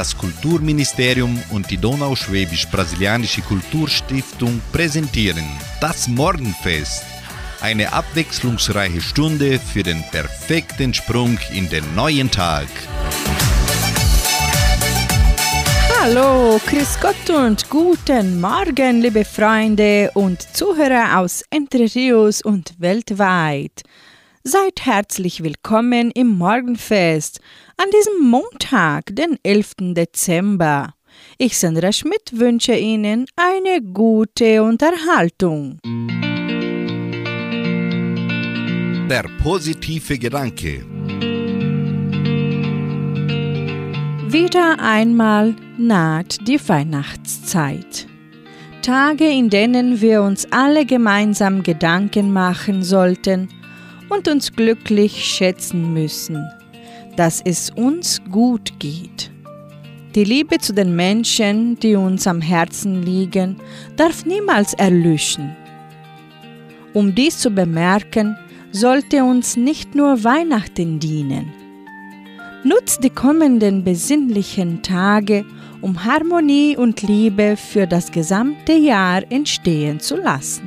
Das Kulturministerium und die Donauschwäbisch-Brasilianische Kulturstiftung präsentieren das Morgenfest. Eine abwechslungsreiche Stunde für den perfekten Sprung in den neuen Tag. Hallo, Chris Gott und guten Morgen, liebe Freunde und Zuhörer aus Entre Rios und weltweit. Seid herzlich willkommen im Morgenfest an diesem Montag, den 11. Dezember. Ich, Sandra Schmidt, wünsche Ihnen eine gute Unterhaltung. Der positive Gedanke. Wieder einmal naht die Weihnachtszeit. Tage, in denen wir uns alle gemeinsam Gedanken machen sollten und uns glücklich schätzen müssen, dass es uns gut geht. Die Liebe zu den Menschen, die uns am Herzen liegen, darf niemals erlöschen. Um dies zu bemerken, sollte uns nicht nur Weihnachten dienen. Nutzt die kommenden besinnlichen Tage, um Harmonie und Liebe für das gesamte Jahr entstehen zu lassen.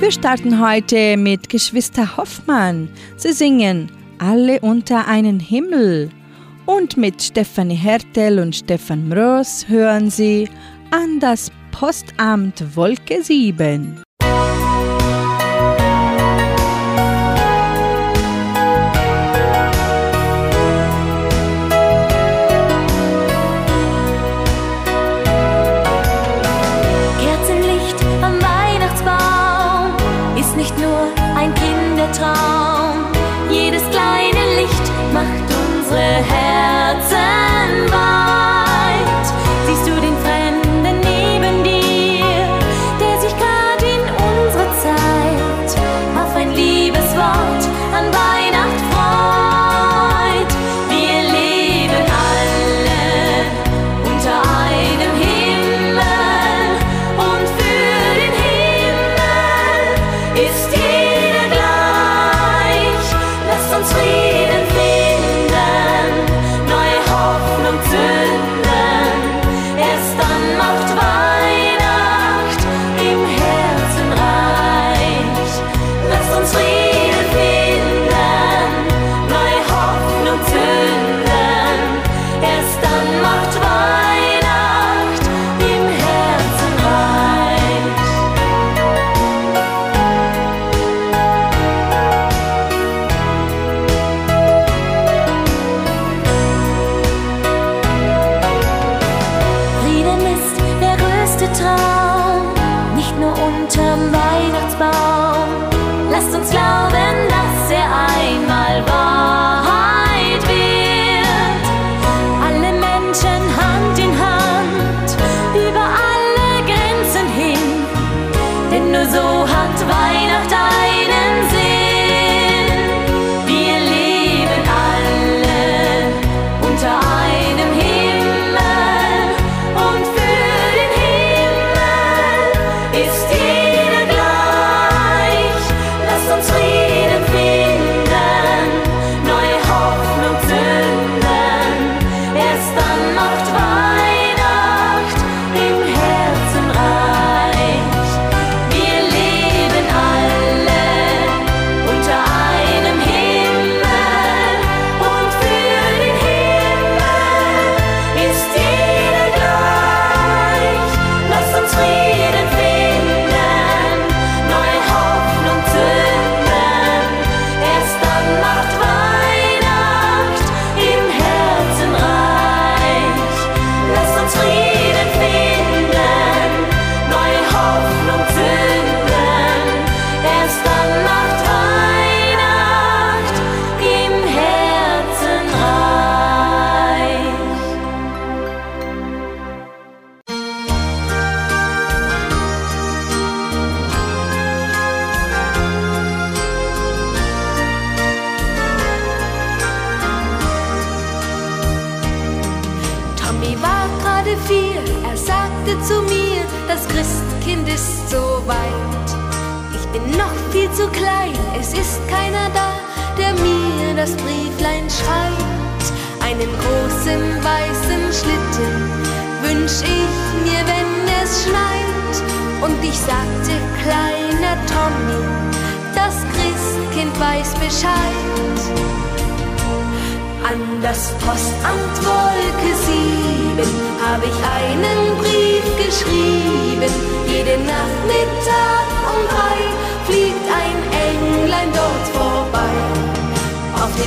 Wir starten heute mit Geschwister Hoffmann. Sie singen Alle unter einen Himmel. Und mit Stefanie Hertel und Stefan Mroos hören Sie an das Postamt Wolke 7.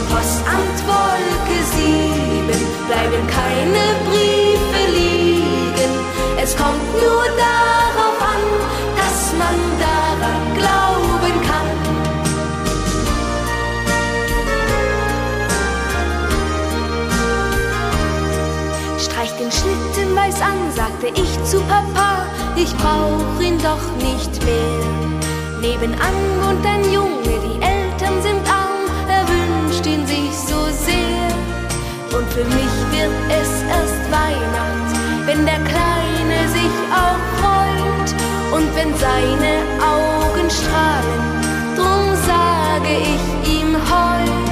Postamt Wolke 7 bleiben keine Briefe liegen. Es kommt nur darauf an, dass man daran glauben kann. Streich den Schlitten weiß an, sagte ich zu Papa, ich brauch ihn doch nicht mehr. Nebenan wohnt ein Junge, die Eltern sehr. Und für mich wird es erst Weihnacht, wenn der Kleine sich auch freut und wenn seine Augen strahlen. Drum sage ich ihm heut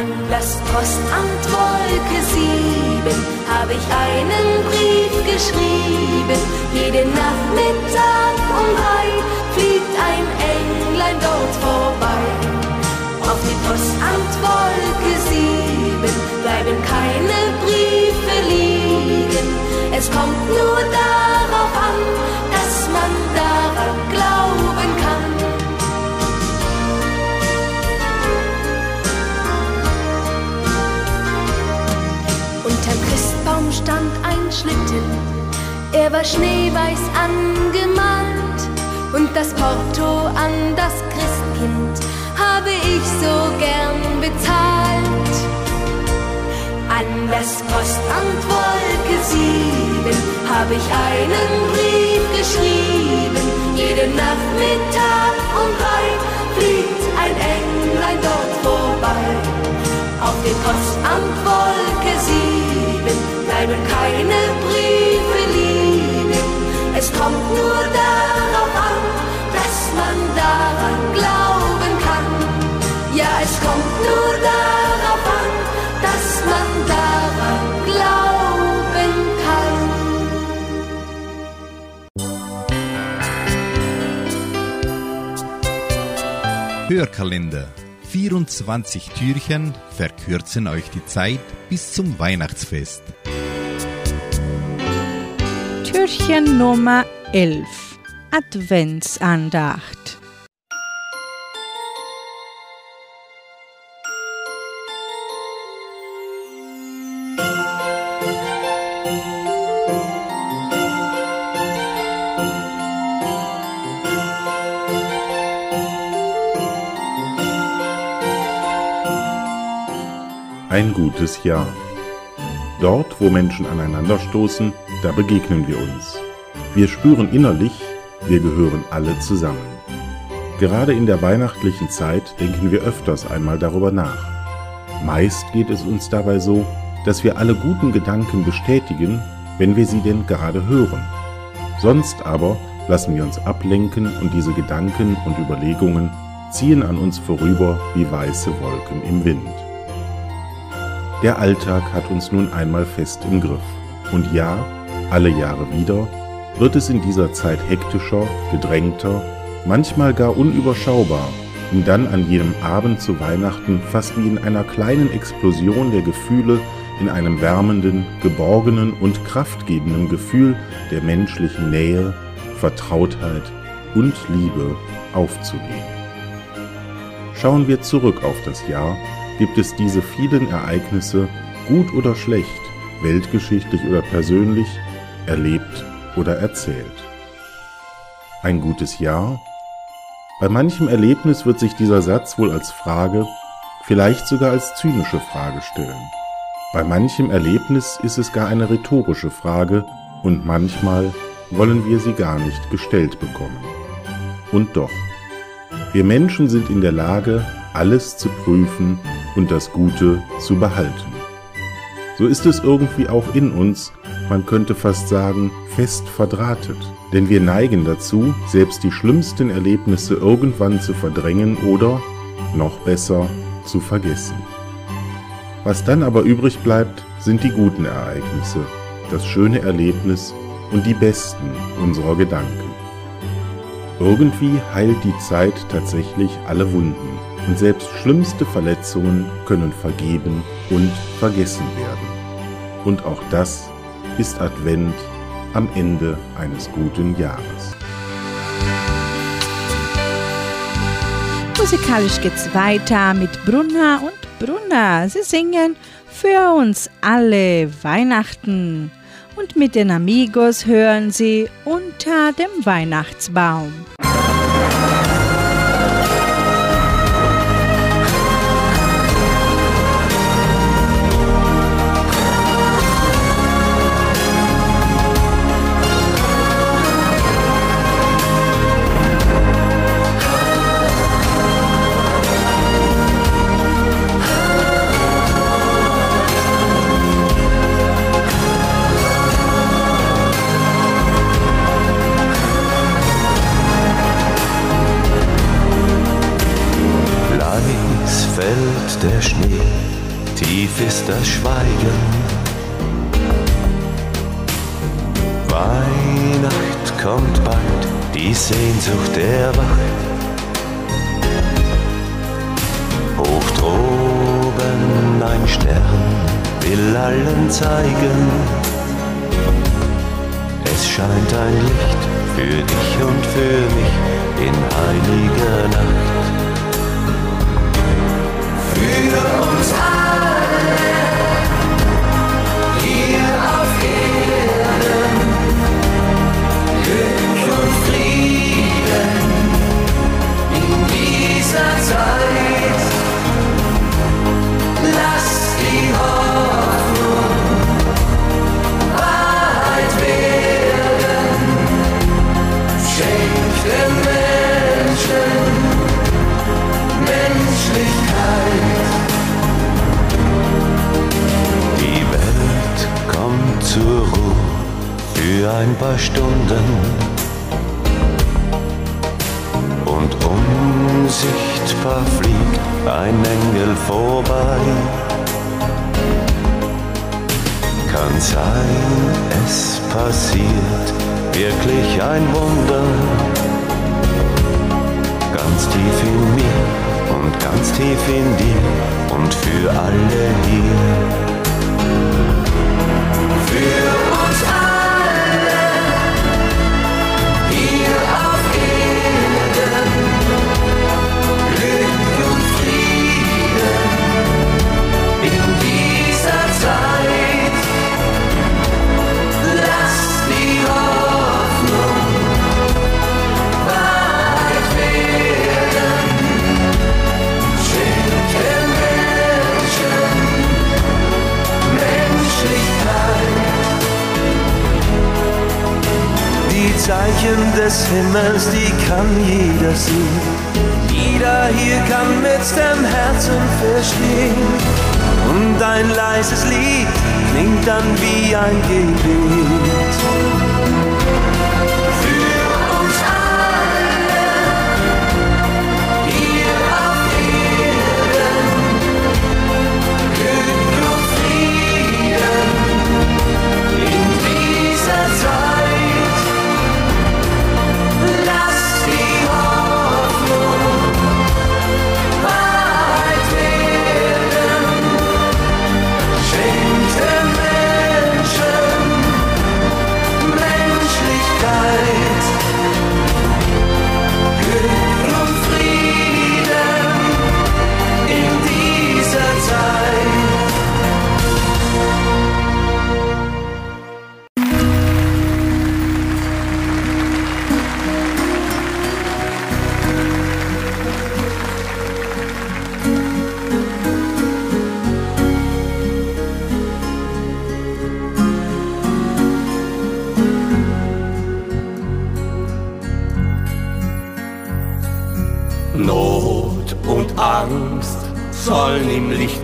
an das Postamt Wolke 7 habe ich einen Brief geschrieben. Jeden Nachmittag um drei fliegt ein Englein dort vorbei. Postamt Wolke 7 bleiben keine Briefe liegen. Es kommt nur darauf an, dass man daran glauben kann. Unterm Christbaum stand ein Schlitten, er war schneeweiß angemalt und das Porto an das Christkind habe ich so gern bezahlt. An das Postamt Wolke 7 habe ich einen Brief geschrieben. Jeden Nachmittag Hörkalender. 24 Türchen verkürzen euch die Zeit bis zum Weihnachtsfest. Türchen Nummer 11 Adventsandacht Ein gutes Jahr. Dort, wo Menschen aneinanderstoßen, da begegnen wir uns. Wir spüren innerlich, wir gehören alle zusammen. Gerade in der weihnachtlichen Zeit denken wir öfters einmal darüber nach. Meist geht es uns dabei so, dass wir alle guten Gedanken bestätigen, wenn wir sie denn gerade hören. Sonst aber lassen wir uns ablenken und diese Gedanken und Überlegungen ziehen an uns vorüber wie weiße Wolken im Wind. Der Alltag hat uns nun einmal fest im Griff. Und ja, alle Jahre wieder wird es in dieser Zeit hektischer, gedrängter, manchmal gar unüberschaubar, um dann an jenem Abend zu Weihnachten fast wie in einer kleinen Explosion der Gefühle in einem wärmenden, geborgenen und kraftgebenden Gefühl der menschlichen Nähe, Vertrautheit und Liebe aufzugehen. Schauen wir zurück auf das Jahr, gibt es diese vielen Ereignisse, gut oder schlecht, weltgeschichtlich oder persönlich, erlebt oder erzählt. Ein gutes Jahr? Bei manchem Erlebnis wird sich dieser Satz wohl als Frage, vielleicht sogar als zynische Frage stellen. Bei manchem Erlebnis ist es gar eine rhetorische Frage und manchmal wollen wir sie gar nicht gestellt bekommen. Und doch, wir Menschen sind in der Lage, alles zu prüfen und das Gute zu behalten. So ist es irgendwie auch in uns, man könnte fast sagen, fest verdrahtet. Denn wir neigen dazu, selbst die schlimmsten Erlebnisse irgendwann zu verdrängen oder, noch besser zu vergessen. Was dann aber übrig bleibt, sind die guten Ereignisse, das schöne Erlebnis und die besten unserer Gedanken. Irgendwie heilt die Zeit tatsächlich alle Wunden und selbst schlimmste Verletzungen können vergeben und vergessen werden. Und auch das ist Advent am Ende eines guten Jahres. Musikalisch geht's weiter mit Brunner und Brunner. Sie singen für uns alle Weihnachten. Und mit den Amigos hören sie unter dem Weihnachtsbaum. Das Schweigen. Weihnacht kommt bald, die Sehnsucht erwacht. Hoch droben ein Stern will allen zeigen, es scheint ein Licht für dich und für mich in heiliger Nacht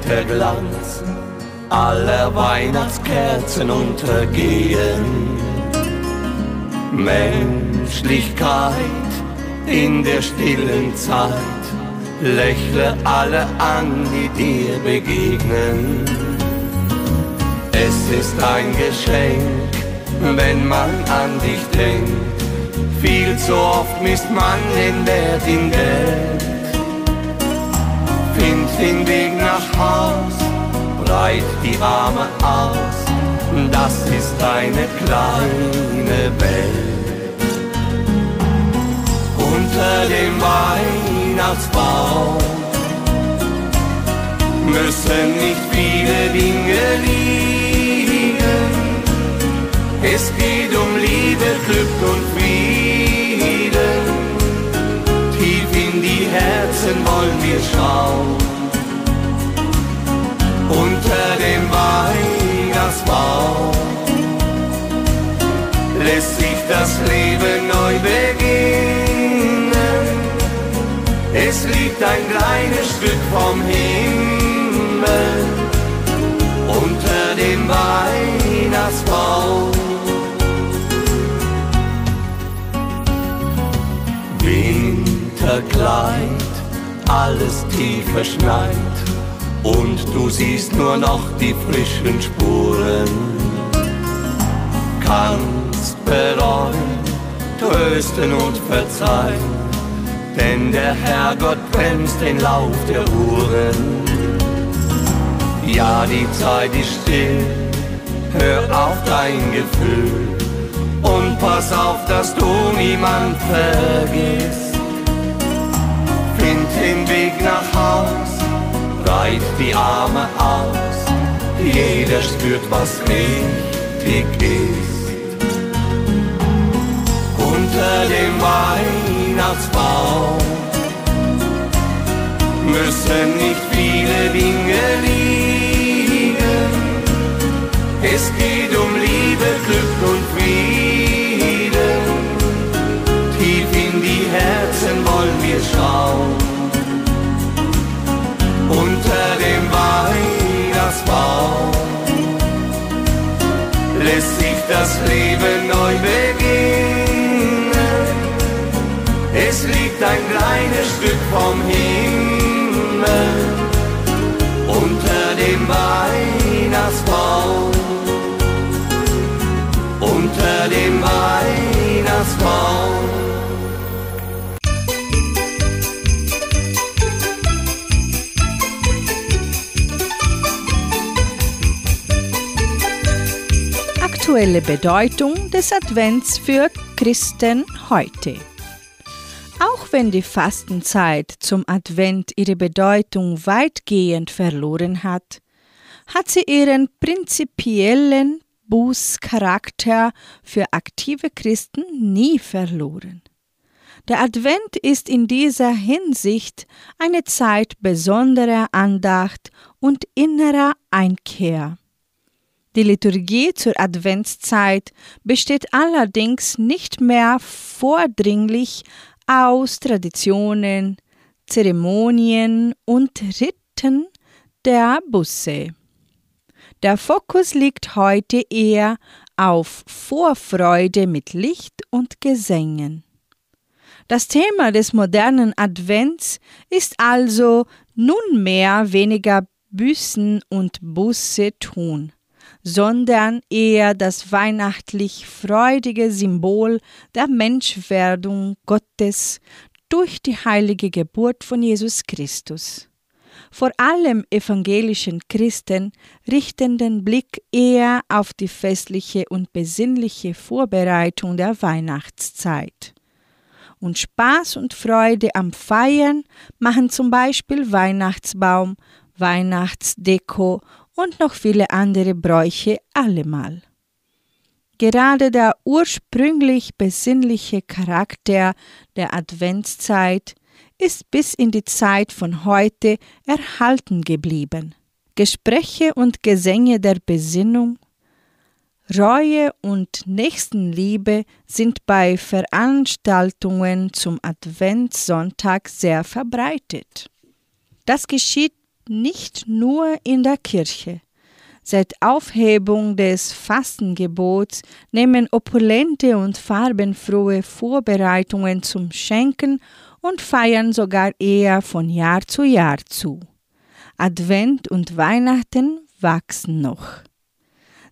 im Lichterglanz aller Weihnachtskerzen untergehen. Menschlichkeit in der stillen Zeit lächle alle an, die dir begegnen. Es ist ein Geschenk, wenn man an dich denkt. Viel zu oft misst man den Wert in Geld. Find den Weg nach Haus, breit die Arme aus, das ist eine kleine Welt. Unter dem Weihnachtsbaum müssen nicht viele Dinge liegen. Es geht um Liebe, Glück und Frieden. Tief in die Herzen wollen wir schauen. Unter dem Weihnachtsbaum lässt sich das Leben neu beginnen. Es liegt ein kleines Stück vom Himmel unter dem Weihnachtsbaum. Winterkleid, alles tief verschneit und du siehst nur noch die frischen Spuren. Kannst bereuen, trösten und verzeihen, denn der Herrgott bremst den Lauf der Uhren. Ja, die Zeit ist still, hör auf dein Gefühl und pass auf, dass du niemand vergisst. Find den Weg nach Haus, breit die Arme aus, jeder spürt, was richtig ist. Unter dem Weihnachtsbaum müssen nicht viele Dinge liegen. Es geht um Liebe, Glück und Frieden. Tief in die Herzen wollen wir schauen. Weihnachtsbaum lässt sich das Leben neu beginnen. Es liegt ein kleines Stück vom Himmel unter dem Weihnachtsbaum. Unter dem Weihnachtsbaum. Aktuelle Bedeutung des Advents für Christen heute. Auch wenn die Fastenzeit zum Advent ihre Bedeutung weitgehend verloren hat, hat sie ihren prinzipiellen Bußcharakter für aktive Christen nie verloren. Der Advent ist in dieser Hinsicht eine Zeit besonderer Andacht und innerer Einkehr. Die Liturgie zur Adventszeit besteht allerdings nicht mehr vordringlich aus Traditionen, Zeremonien und Riten der Busse. Der Fokus liegt heute eher auf Vorfreude mit Licht und Gesängen. Das Thema des modernen Advents ist also nunmehr weniger Büßen und Busse tun, sondern eher das weihnachtlich freudige Symbol der Menschwerdung Gottes durch die heilige Geburt von Jesus Christus. Vor allem evangelischen Christen richten den Blick eher auf die festliche und besinnliche Vorbereitung der Weihnachtszeit. Und Spaß und Freude am Feiern machen zum Beispiel Weihnachtsbaum, Weihnachtsdeko und noch viele andere Bräuche allemal. Gerade der ursprünglich besinnliche Charakter der Adventszeit ist bis in die Zeit von heute erhalten geblieben. Gespräche und Gesänge der Besinnung, Reue und Nächstenliebe sind bei Veranstaltungen zum Adventssonntag sehr verbreitet. Das geschieht nicht nur in der Kirche, Seit Aufhebung des Fastengebots nehmen opulente und farbenfrohe Vorbereitungen zum Schenken und Feiern sogar eher von Jahr zu Jahr zu. Advent und Weihnachten wachsen noch.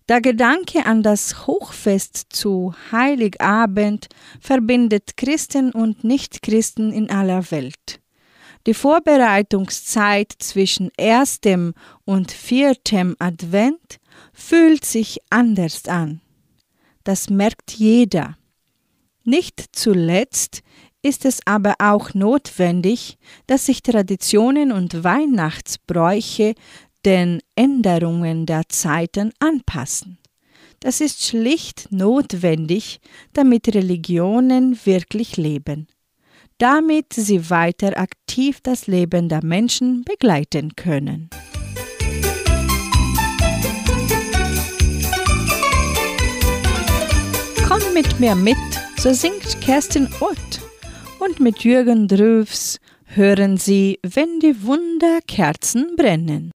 Der Gedanke an das Hochfest zu Heiligabend verbindet Christen und Nichtchristen in aller Welt. Die Vorbereitungszeit zwischen erstem und viertem Advent fühlt sich anders an. Das merkt jeder. Nicht zuletzt ist es aber auch notwendig, dass sich Traditionen und Weihnachtsbräuche den Änderungen der Zeiten anpassen. Das ist schlicht notwendig, damit Religionen wirklich leben damit sie weiter aktiv das Leben der Menschen begleiten können. Komm mit mir mit, so singt Kerstin Ott. Und mit Jürgen Drüfs hören Sie, wenn die Wunderkerzen brennen.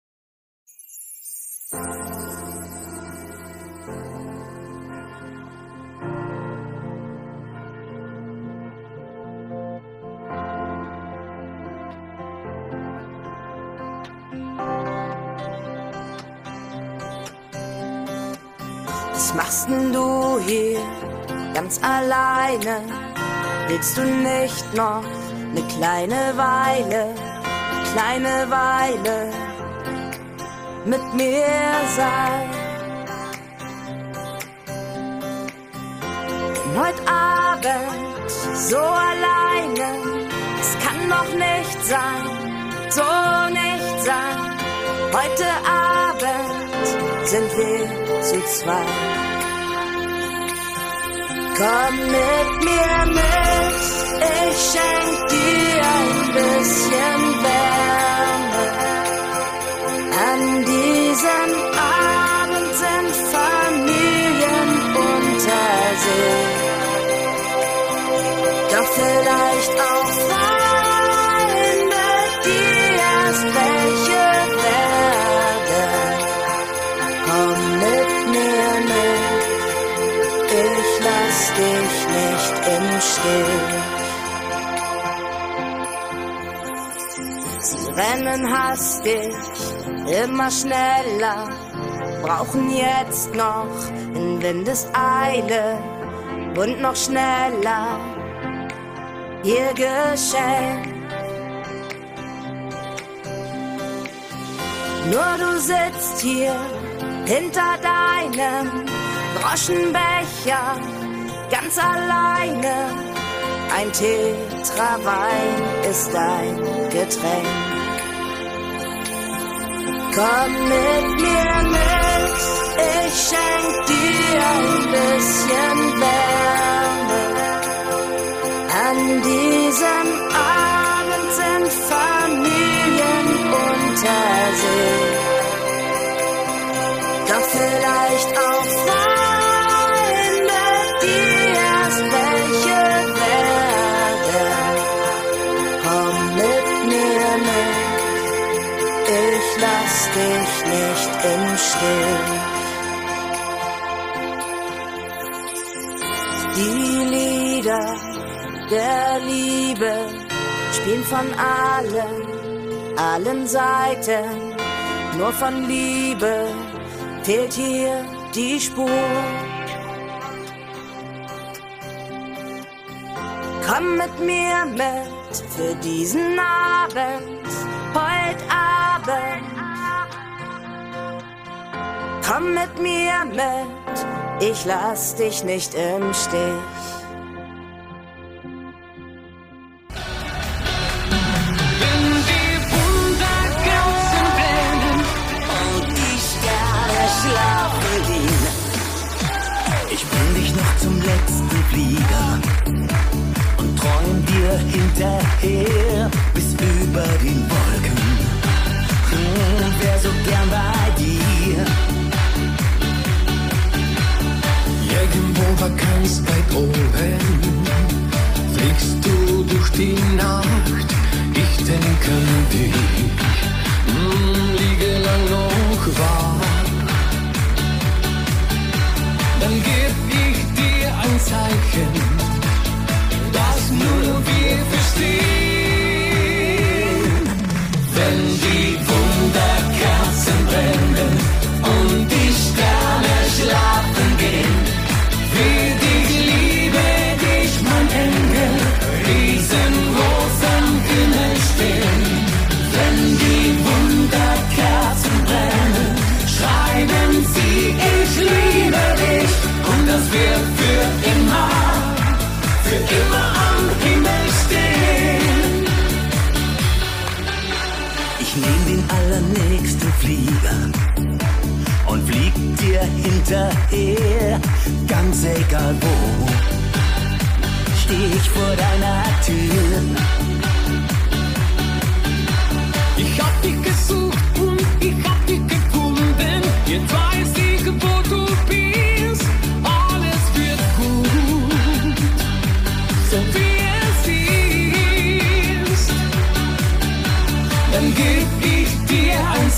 Was machst denn du hier ganz alleine? Willst du nicht noch eine kleine Weile, kleine Weile mit mir sein? Denn heute Abend so alleine, es kann doch nicht sein, so nicht sein. Heute Abend sind wir zu zweit. Komm mit mir mit, ich schenk dir ein bisschen Wärme. An diesem Abend sind Familien unter sich. Doch vielleicht auch Freunde, dich nicht im Stich. Sie rennen hastig, immer schneller, brauchen jetzt noch in Windeseile und noch schneller ihr Geschenk. Nur du sitzt hier hinter deinem Groschenbecher ganz alleine. Ein Tetra Wein ist dein Getränk. Komm mit mir mit, ich schenk dir ein bisschen Wärme. An diesem Abend sind Familien unter sich. Doch vielleicht auch Stich. Die Lieder der Liebe spielen von allen, allen Seiten. Nur von Liebe fehlt hier die Spur. Komm mit mir mit für diesen Abend, heute Abend. Komm mit mir mit, ich lass dich nicht im Stich. Flieger und flieg dir hinterher, ganz egal wo. Steh ich vor deiner Tür,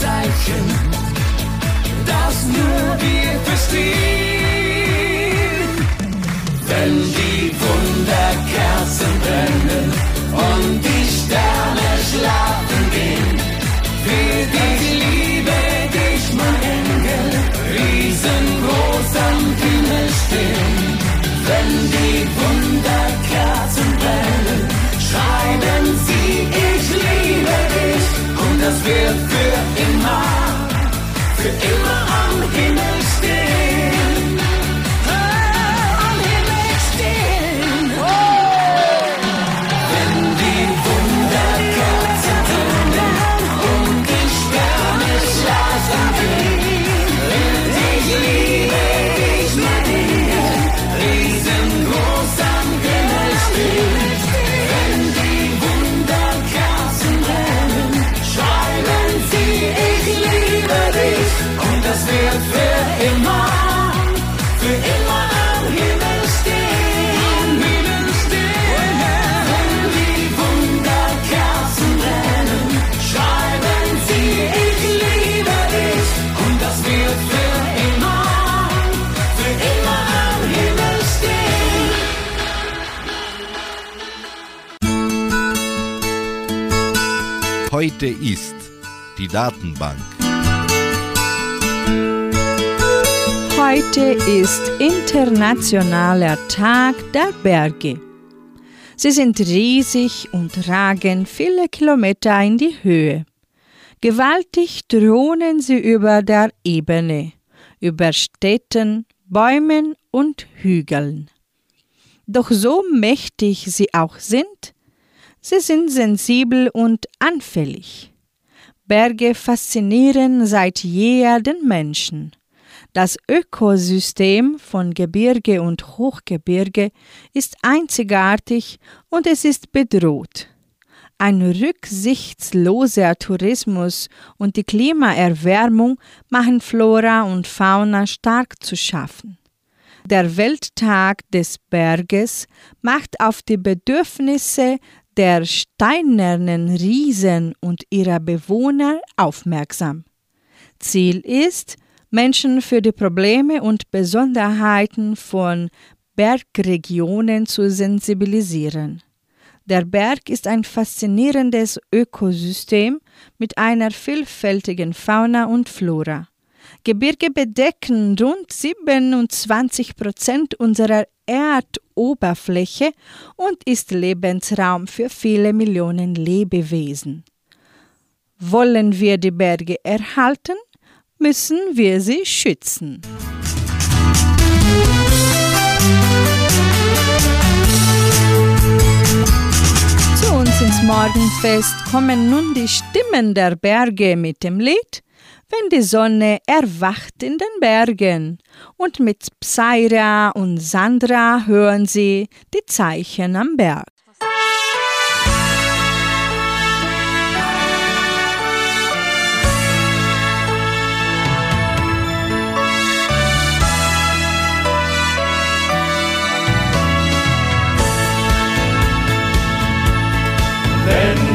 Zeichen, das nur wir verstehen. Wenn die Wunderkerzen brennen und die Sterne schlafen gehen, will ich liebe dich, mein Engel, riesengroß am Himmel stehen. Wenn die Wunderkerzen brennen, schreiben sie, ich liebe dich, und das wird für immer, für immer am Himmel Heute ist die Datenbank. Heute ist Internationaler Tag der Berge. Sie sind riesig und ragen viele Kilometer in die Höhe. Gewaltig thronen sie über der Ebene, über Städten, Bäumen und Hügeln. Doch so mächtig sie auch sind, sie sind sensibel und anfällig. Berge faszinieren seit jeher den Menschen. Das Ökosystem von Gebirge und Hochgebirge ist einzigartig und es ist bedroht. Ein rücksichtsloser Tourismus und die Klimaerwärmung machen Flora und Fauna stark zu schaffen. Der Welttag des Berges macht auf die Bedürfnisse der steinernen Riesen und ihrer Bewohner aufmerksam. Ziel ist, Menschen für die Probleme und Besonderheiten von Bergregionen zu sensibilisieren. Der Berg ist ein faszinierendes Ökosystem mit einer vielfältigen Fauna und Flora. Gebirge bedecken rund 27 Prozent unserer Erdoberfläche und ist Lebensraum für viele Millionen Lebewesen. Wollen wir die Berge erhalten, müssen wir sie schützen. Zu uns ins Morgenfest kommen nun die Stimmen der Berge mit dem Lied Wenn die Sonne erwacht in den Bergen. Und mit Psyra und Sandra hören sie die Zeichen am Berg. Wenn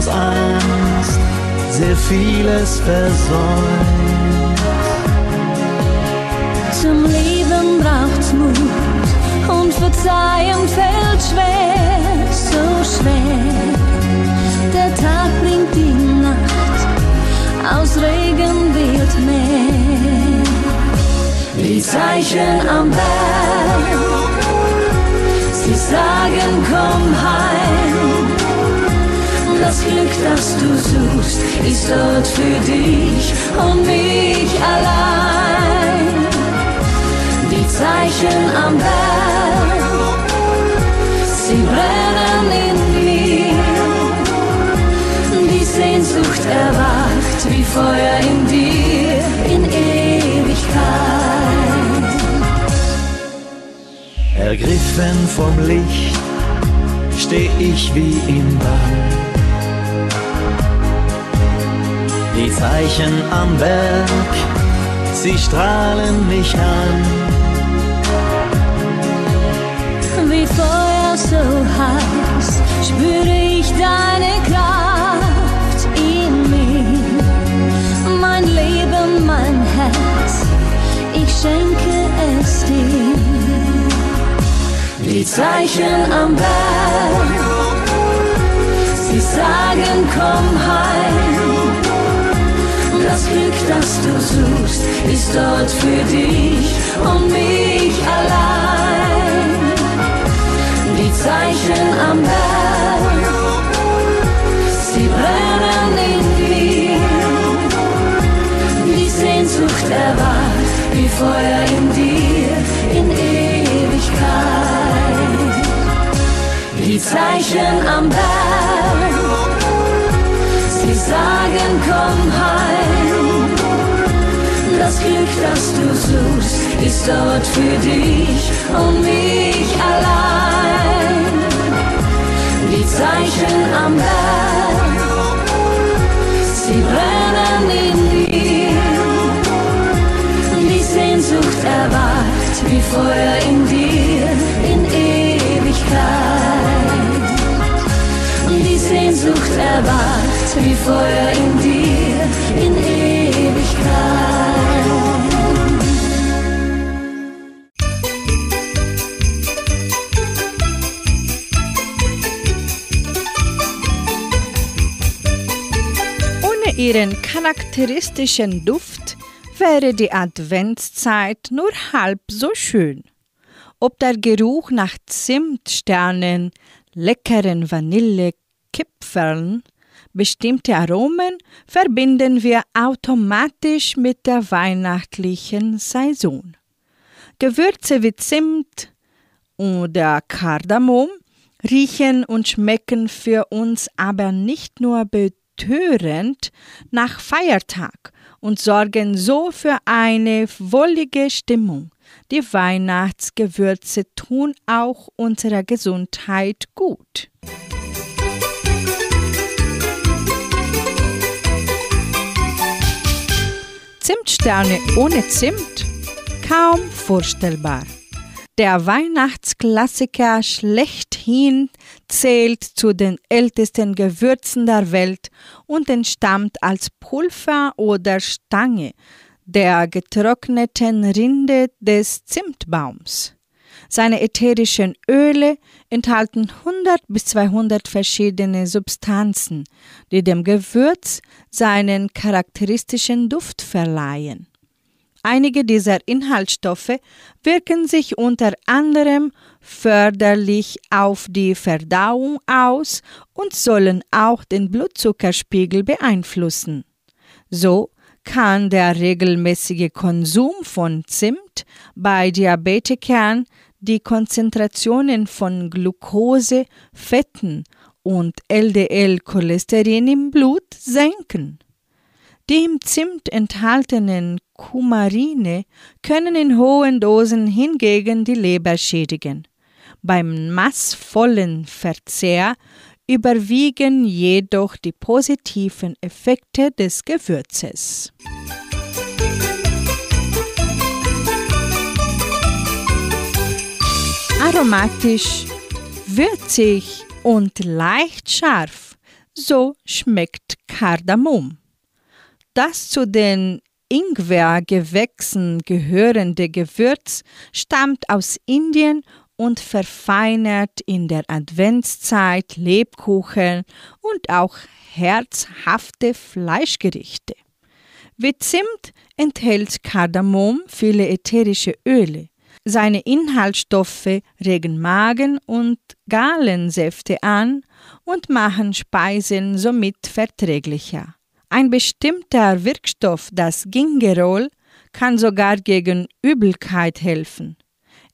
aus Angst sehr vieles versäumt. Zum Leben braucht's Mut und Verzeihung fällt schwer, so schwer. Der Tag bringt die Nacht, aus Regen wird Meer. Die Zeichen am Berg, sie sagen, komm heim. Das Glück, das du suchst, ist dort für dich und mich allein. Die Zeichen am Berg, sie brennen in mir. Die Sehnsucht erwacht wie Feuer in dir in Ewigkeit. Ergriffen vom Licht steh ich wie im Bann. Die Zeichen am Berg, sie strahlen mich an. Wie Feuer so heiß spüre ich deine Kraft in mir. Mein Leben, mein Herz, ich schenke es dir. Die Zeichen am Berg, sie sagen, komm heim. Das Glück, das du suchst, ist dort für dich und mich allein. Die Zeichen am Berg, sie brennen in dir. Die Sehnsucht erwacht wie Feuer in dir in Ewigkeit. Die Zeichen am Berg, sie sagen, komm heim. Das Glück, das du suchst, ist dort für dich und mich allein. Die Zeichen am Berg, sie brennen in dir. Die Sehnsucht erwacht wie Feuer in dir in Ewigkeit. Die Sehnsucht erwacht wie Feuer in dir in Ewigkeit. Ihren charakteristischen Duft wäre die Adventszeit nur halb so schön. Ob der Geruch nach Zimtsternen, leckeren Vanillekipferln, bestimmte Aromen verbinden wir automatisch mit der weihnachtlichen Saison. Gewürze wie Zimt oder Kardamom riechen und schmecken für uns aber nicht nur betörend nach Feiertag und sorgen so für eine wollige Stimmung. Die Weihnachtsgewürze tun auch unserer Gesundheit gut. Zimtsterne ohne Zimt? Kaum vorstellbar. Der Weihnachtsklassiker schlechthin zählt zu den ältesten Gewürzen der Welt und entstammt als Pulver oder Stange der getrockneten Rinde des Zimtbaums. Seine ätherischen Öle enthalten 100 bis 200 verschiedene Substanzen, die dem Gewürz seinen charakteristischen Duft verleihen. Einige dieser Inhaltsstoffe wirken sich unter anderem förderlich auf die Verdauung aus und sollen auch den Blutzuckerspiegel beeinflussen. So kann der regelmäßige Konsum von Zimt bei Diabetikern die Konzentrationen von Glucose, Fetten und LDL-Cholesterin im Blut senken. Die im Zimt enthaltenen Kumarine können in hohen Dosen hingegen die Leber schädigen. Beim massvollen Verzehr überwiegen jedoch die positiven Effekte des Gewürzes. Aromatisch, würzig und leicht scharf, so schmeckt Kardamom. Das zu den Ingwergewächsen gehörende Gewürz stammt aus Indien und verfeinert in der Adventszeit Lebkuchen und auch herzhafte Fleischgerichte. Wie Zimt enthält Kardamom viele ätherische Öle. Seine Inhaltsstoffe regen Magen- und Galensäfte an und machen Speisen somit verträglicher. Ein bestimmter Wirkstoff, das Gingerol, kann sogar gegen Übelkeit helfen.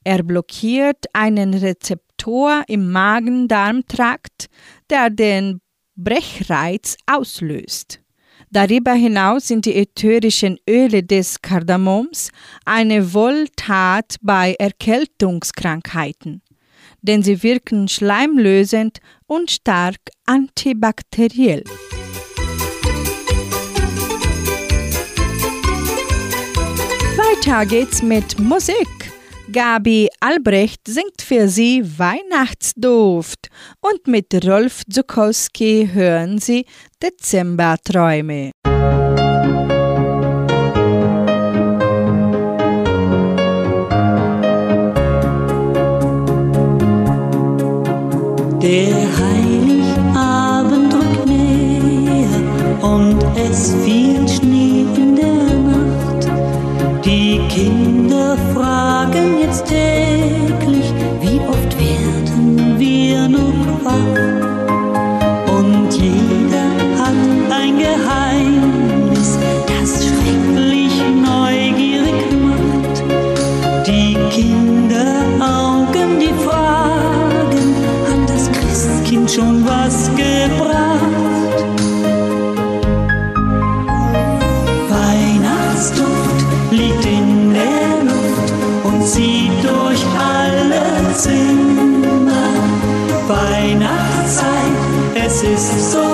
Er blockiert einen Rezeptor im Magen-Darm-Trakt, der den Brechreiz auslöst. Darüber hinaus sind die ätherischen Öle des Kardamoms eine Wohltat bei Erkältungskrankheiten, denn sie wirken schleimlösend und stark antibakteriell. Weiter geht's mit Musik. Gabi Albrecht singt für Sie Weihnachtsduft und mit Rolf Zukowski hören Sie Dezemberträume. Der Heiligabend rückt näher und es fiel Kinder fragen jetzt täglich, wie oft werden wir noch wach? Und jeder hat ein Geheimnis, das schrecklich neugierig macht. Die Kinderaugen, die fragen, hat das Christkind schon was gebracht? Es ist so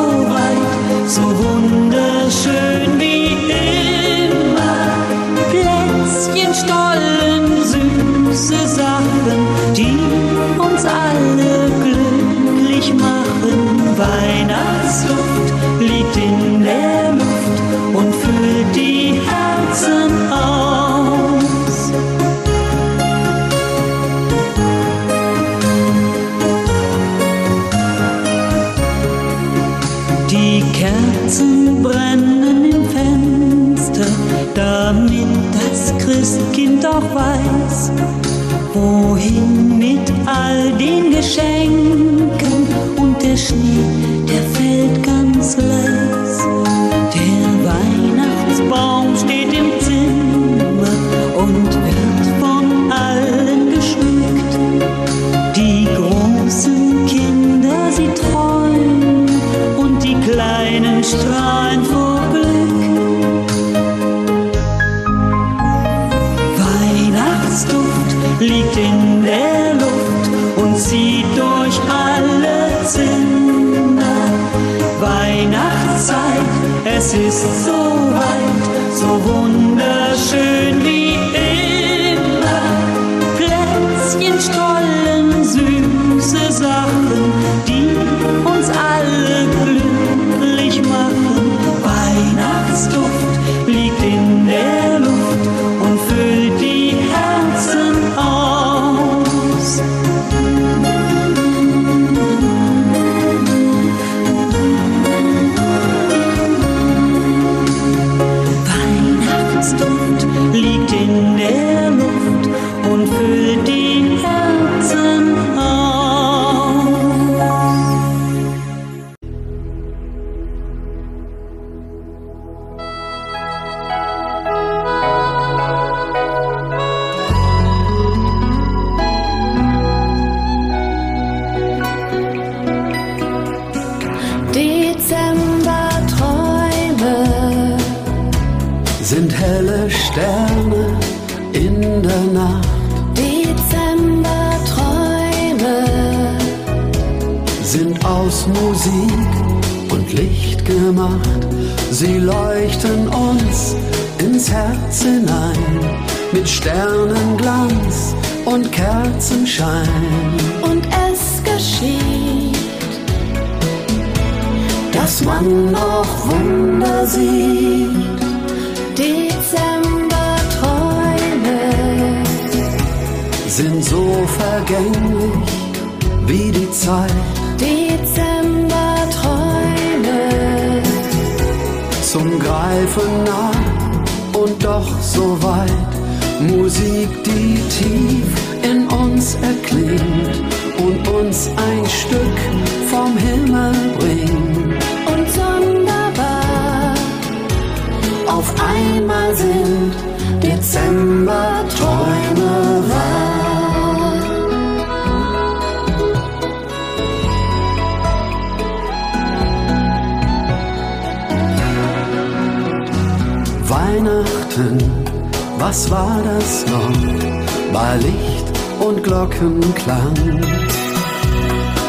war Licht und Glockenklang.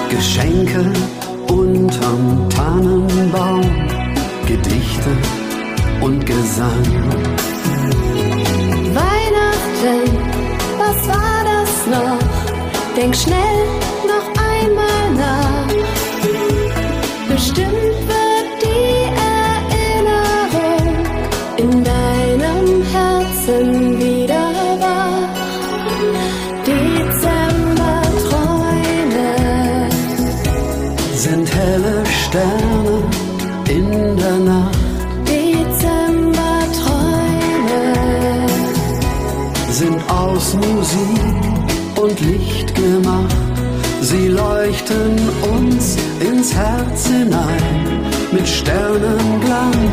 Geschenke unterm Tannenbaum, Gedichte und Gesang. Weihnachten, was war das noch? Denk schnell noch einmal nach. Bestimmt leuchten uns ins Herz hinein mit Sternenglanz.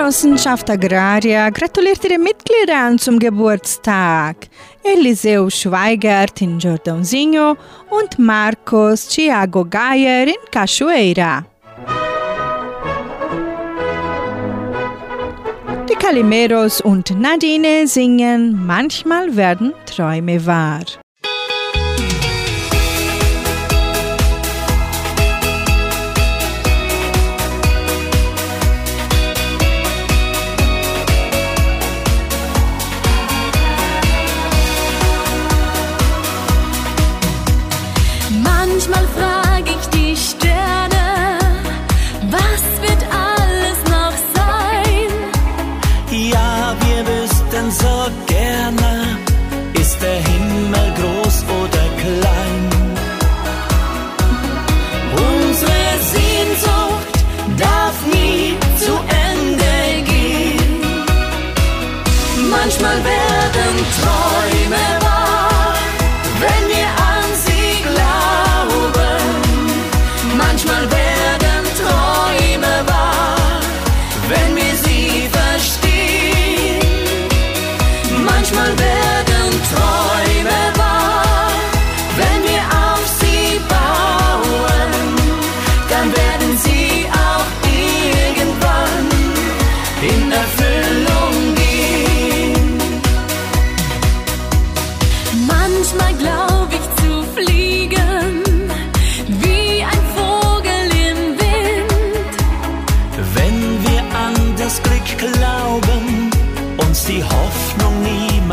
Genossenschaft Agraria gratuliert ihre Mitgliedern zum Geburtstag. Eliseu Schweigert in Jordãozinho und Marcos Thiago Geier in Cachoeira. Die Calimeros und Nadine singen Manchmal werden Träume wahr.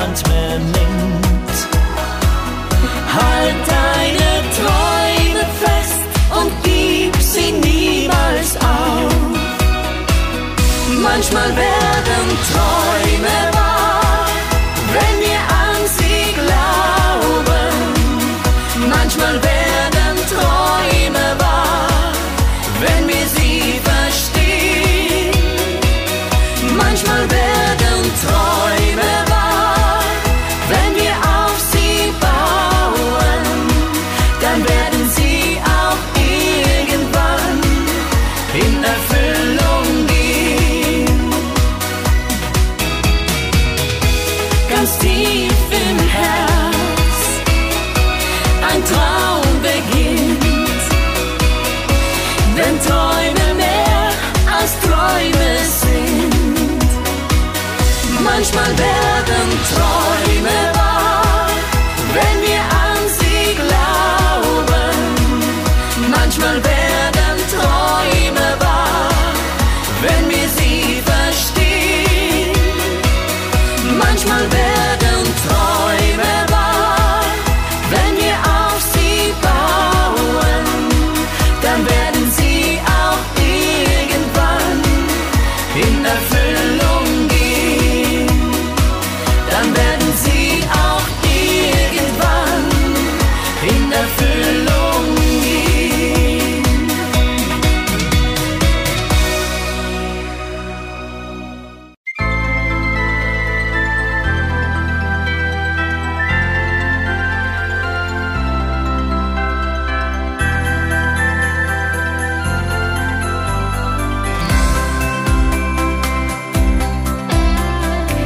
niemand mehr nimmt. Halt deine Träume fest und gib sie niemals auf. Manchmal werden Träume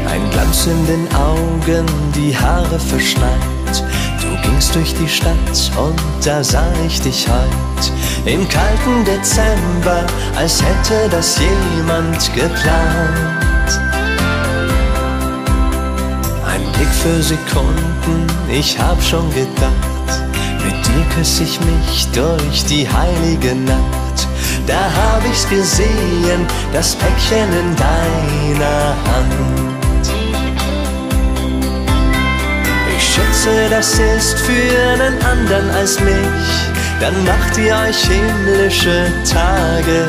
Ein Glanz in den Augen, die Haare verschneit. Gingst durch die Stadt und da sah ich dich heut. Im kalten Dezember, als hätte das jemand geplant. Ein Blick für Sekunden, ich hab schon gedacht. Mit dir küss ich mich durch die heilige Nacht. Da hab ich's gesehen, das Päckchen in deiner Hand. Schätze, das ist für einen anderen als mich. Dann macht ihr euch himmlische Tage.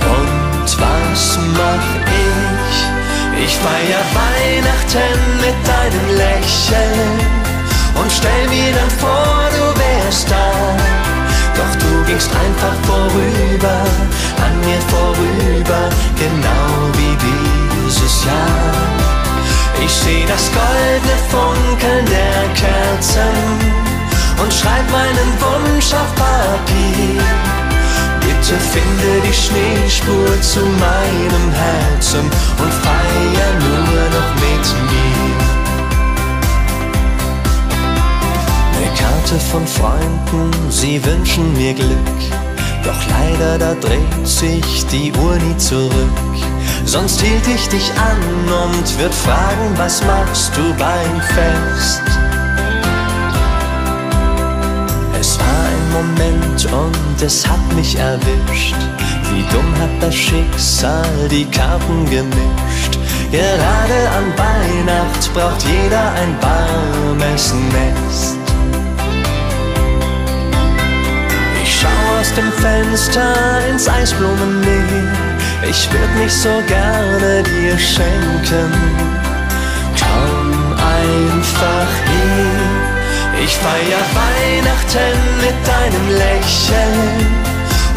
Und was mach ich? Ich feier Weihnachten mit deinem Lächeln und stell mir dann vor, du wärst da. Doch du gingst einfach vorüber, an mir vorüber, genau wie dieses Jahr. Ich seh das goldene Funkeln der Kerzen und schreib meinen Wunsch auf Papier. Bitte finde die Schneespur zu meinem Herzen und feier nur noch mit mir. Eine Karte von Freunden, sie wünschen mir Glück. Doch leider, da dreht sich die Uhr nie zurück. Sonst hielt ich dich an und würd fragen, was machst du beim Fest? Es war ein Moment und es hat mich erwischt. Wie dumm hat das Schicksal die Karten gemischt. Gerade an Weihnacht braucht jeder ein warmes Nest. Ich schau aus dem Fenster ins Eisblumenmeer. Ich würd mich so gerne dir schenken. Komm einfach her. Ich feier Weihnachten mit deinem Lächeln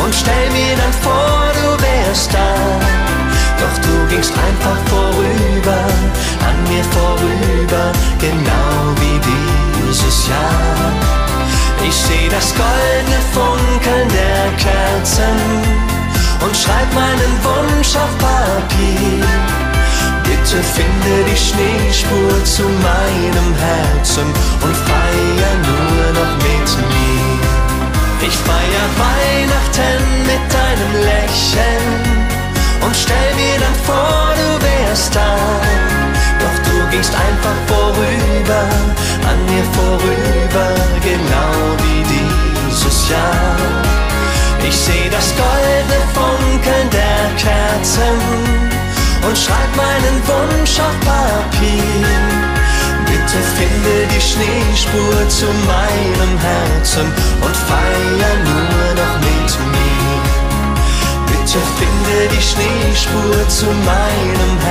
und stell mir dann vor, du wärst da. Doch du gingst einfach vorüber, an mir vorüber, genau wie dieses Jahr. Ich seh das goldene Funkeln der Kerzen und schreib meinen Wunsch auf Papier. Bitte finde die Schneespur zu meinem Herzen und feier nur noch mit mir. Ich feier Weihnachten mit deinem Lächeln und stell mir dann vor, du wärst da. Doch du gingst einfach vorüber, an mir vorüber, genau wie dieses Jahr. Ich seh das goldene Funkeln der Kerzen und schreib meinen Wunsch auf Papier. Bitte finde die Schneespur zu meinem Herzen und feier nur noch mit mir. Bitte finde die Schneespur zu meinem Herzen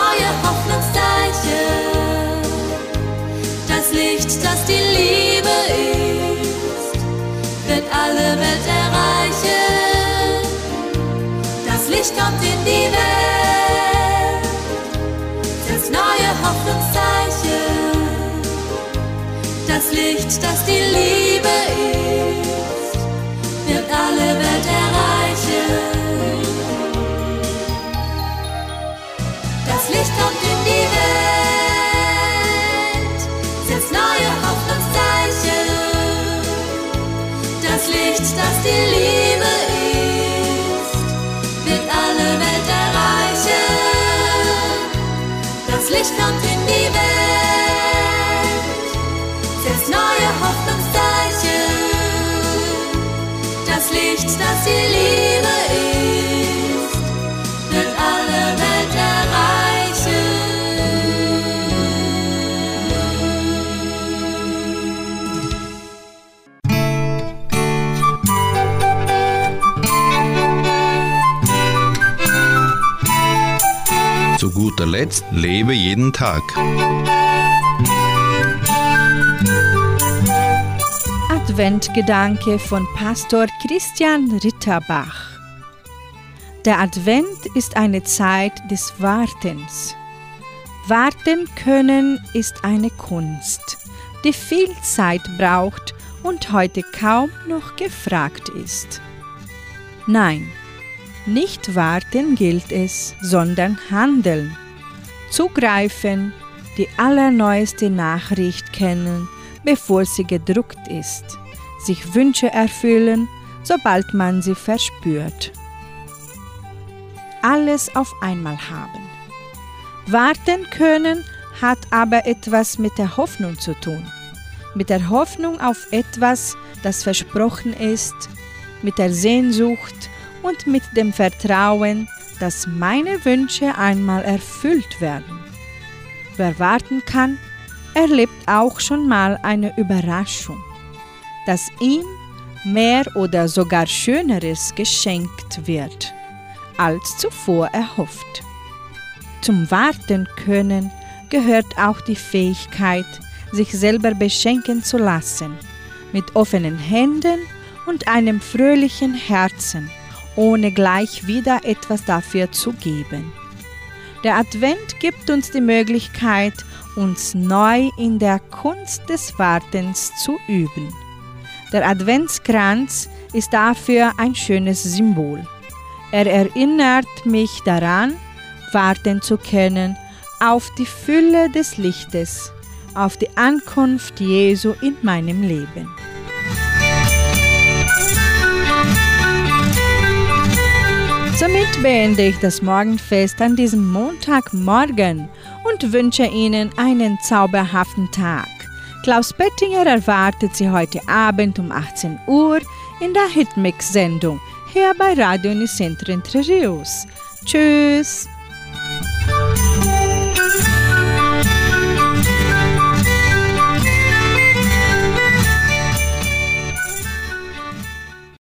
neue Hoffnungszeichen. Das Licht, das die Liebe ist, wird alle Welt erreichen. Das Licht kommt in die Welt. Hoffnungszeichen. Das Licht, das die Liebe Zu guter Letzt lebe jeden Tag. Adventgedanke von Pastor Christian Ritterbach. Der Advent ist eine Zeit des Wartens. Warten können ist eine Kunst, die viel Zeit braucht und heute kaum noch gefragt ist. Nein, nicht warten gilt es, sondern handeln. Zugreifen, die allerneueste Nachricht kennen, bevor sie gedruckt ist. Sich Wünsche erfüllen, sobald man sie verspürt. Alles auf einmal haben. Warten können hat aber etwas mit der Hoffnung zu tun. Mit der Hoffnung auf etwas, das versprochen ist, mit der Sehnsucht und mit dem Vertrauen, dass meine Wünsche einmal erfüllt werden. Wer warten kann, erlebt auch schon mal eine Überraschung, dass ihm mehr oder sogar Schöneres geschenkt wird, als zuvor erhofft. Zum Warten können gehört auch die Fähigkeit, sich selber beschenken zu lassen, mit offenen Händen und einem fröhlichen Herzen ohne gleich wieder etwas dafür zu geben. Der Advent gibt uns die Möglichkeit, uns neu in der Kunst des Wartens zu üben. Der Adventskranz ist dafür ein schönes Symbol. Er erinnert mich daran, warten zu können auf die Fülle des Lichtes, auf die Ankunft Jesu in meinem Leben. Somit beende ich das Morgenfest an diesem Montagmorgen und wünsche Ihnen einen zauberhaften Tag. Klaus Pettinger erwartet Sie heute Abend um 18 Uhr in der Hitmix-Sendung hier bei Radio Unicentro Entre Rios. Tschüss!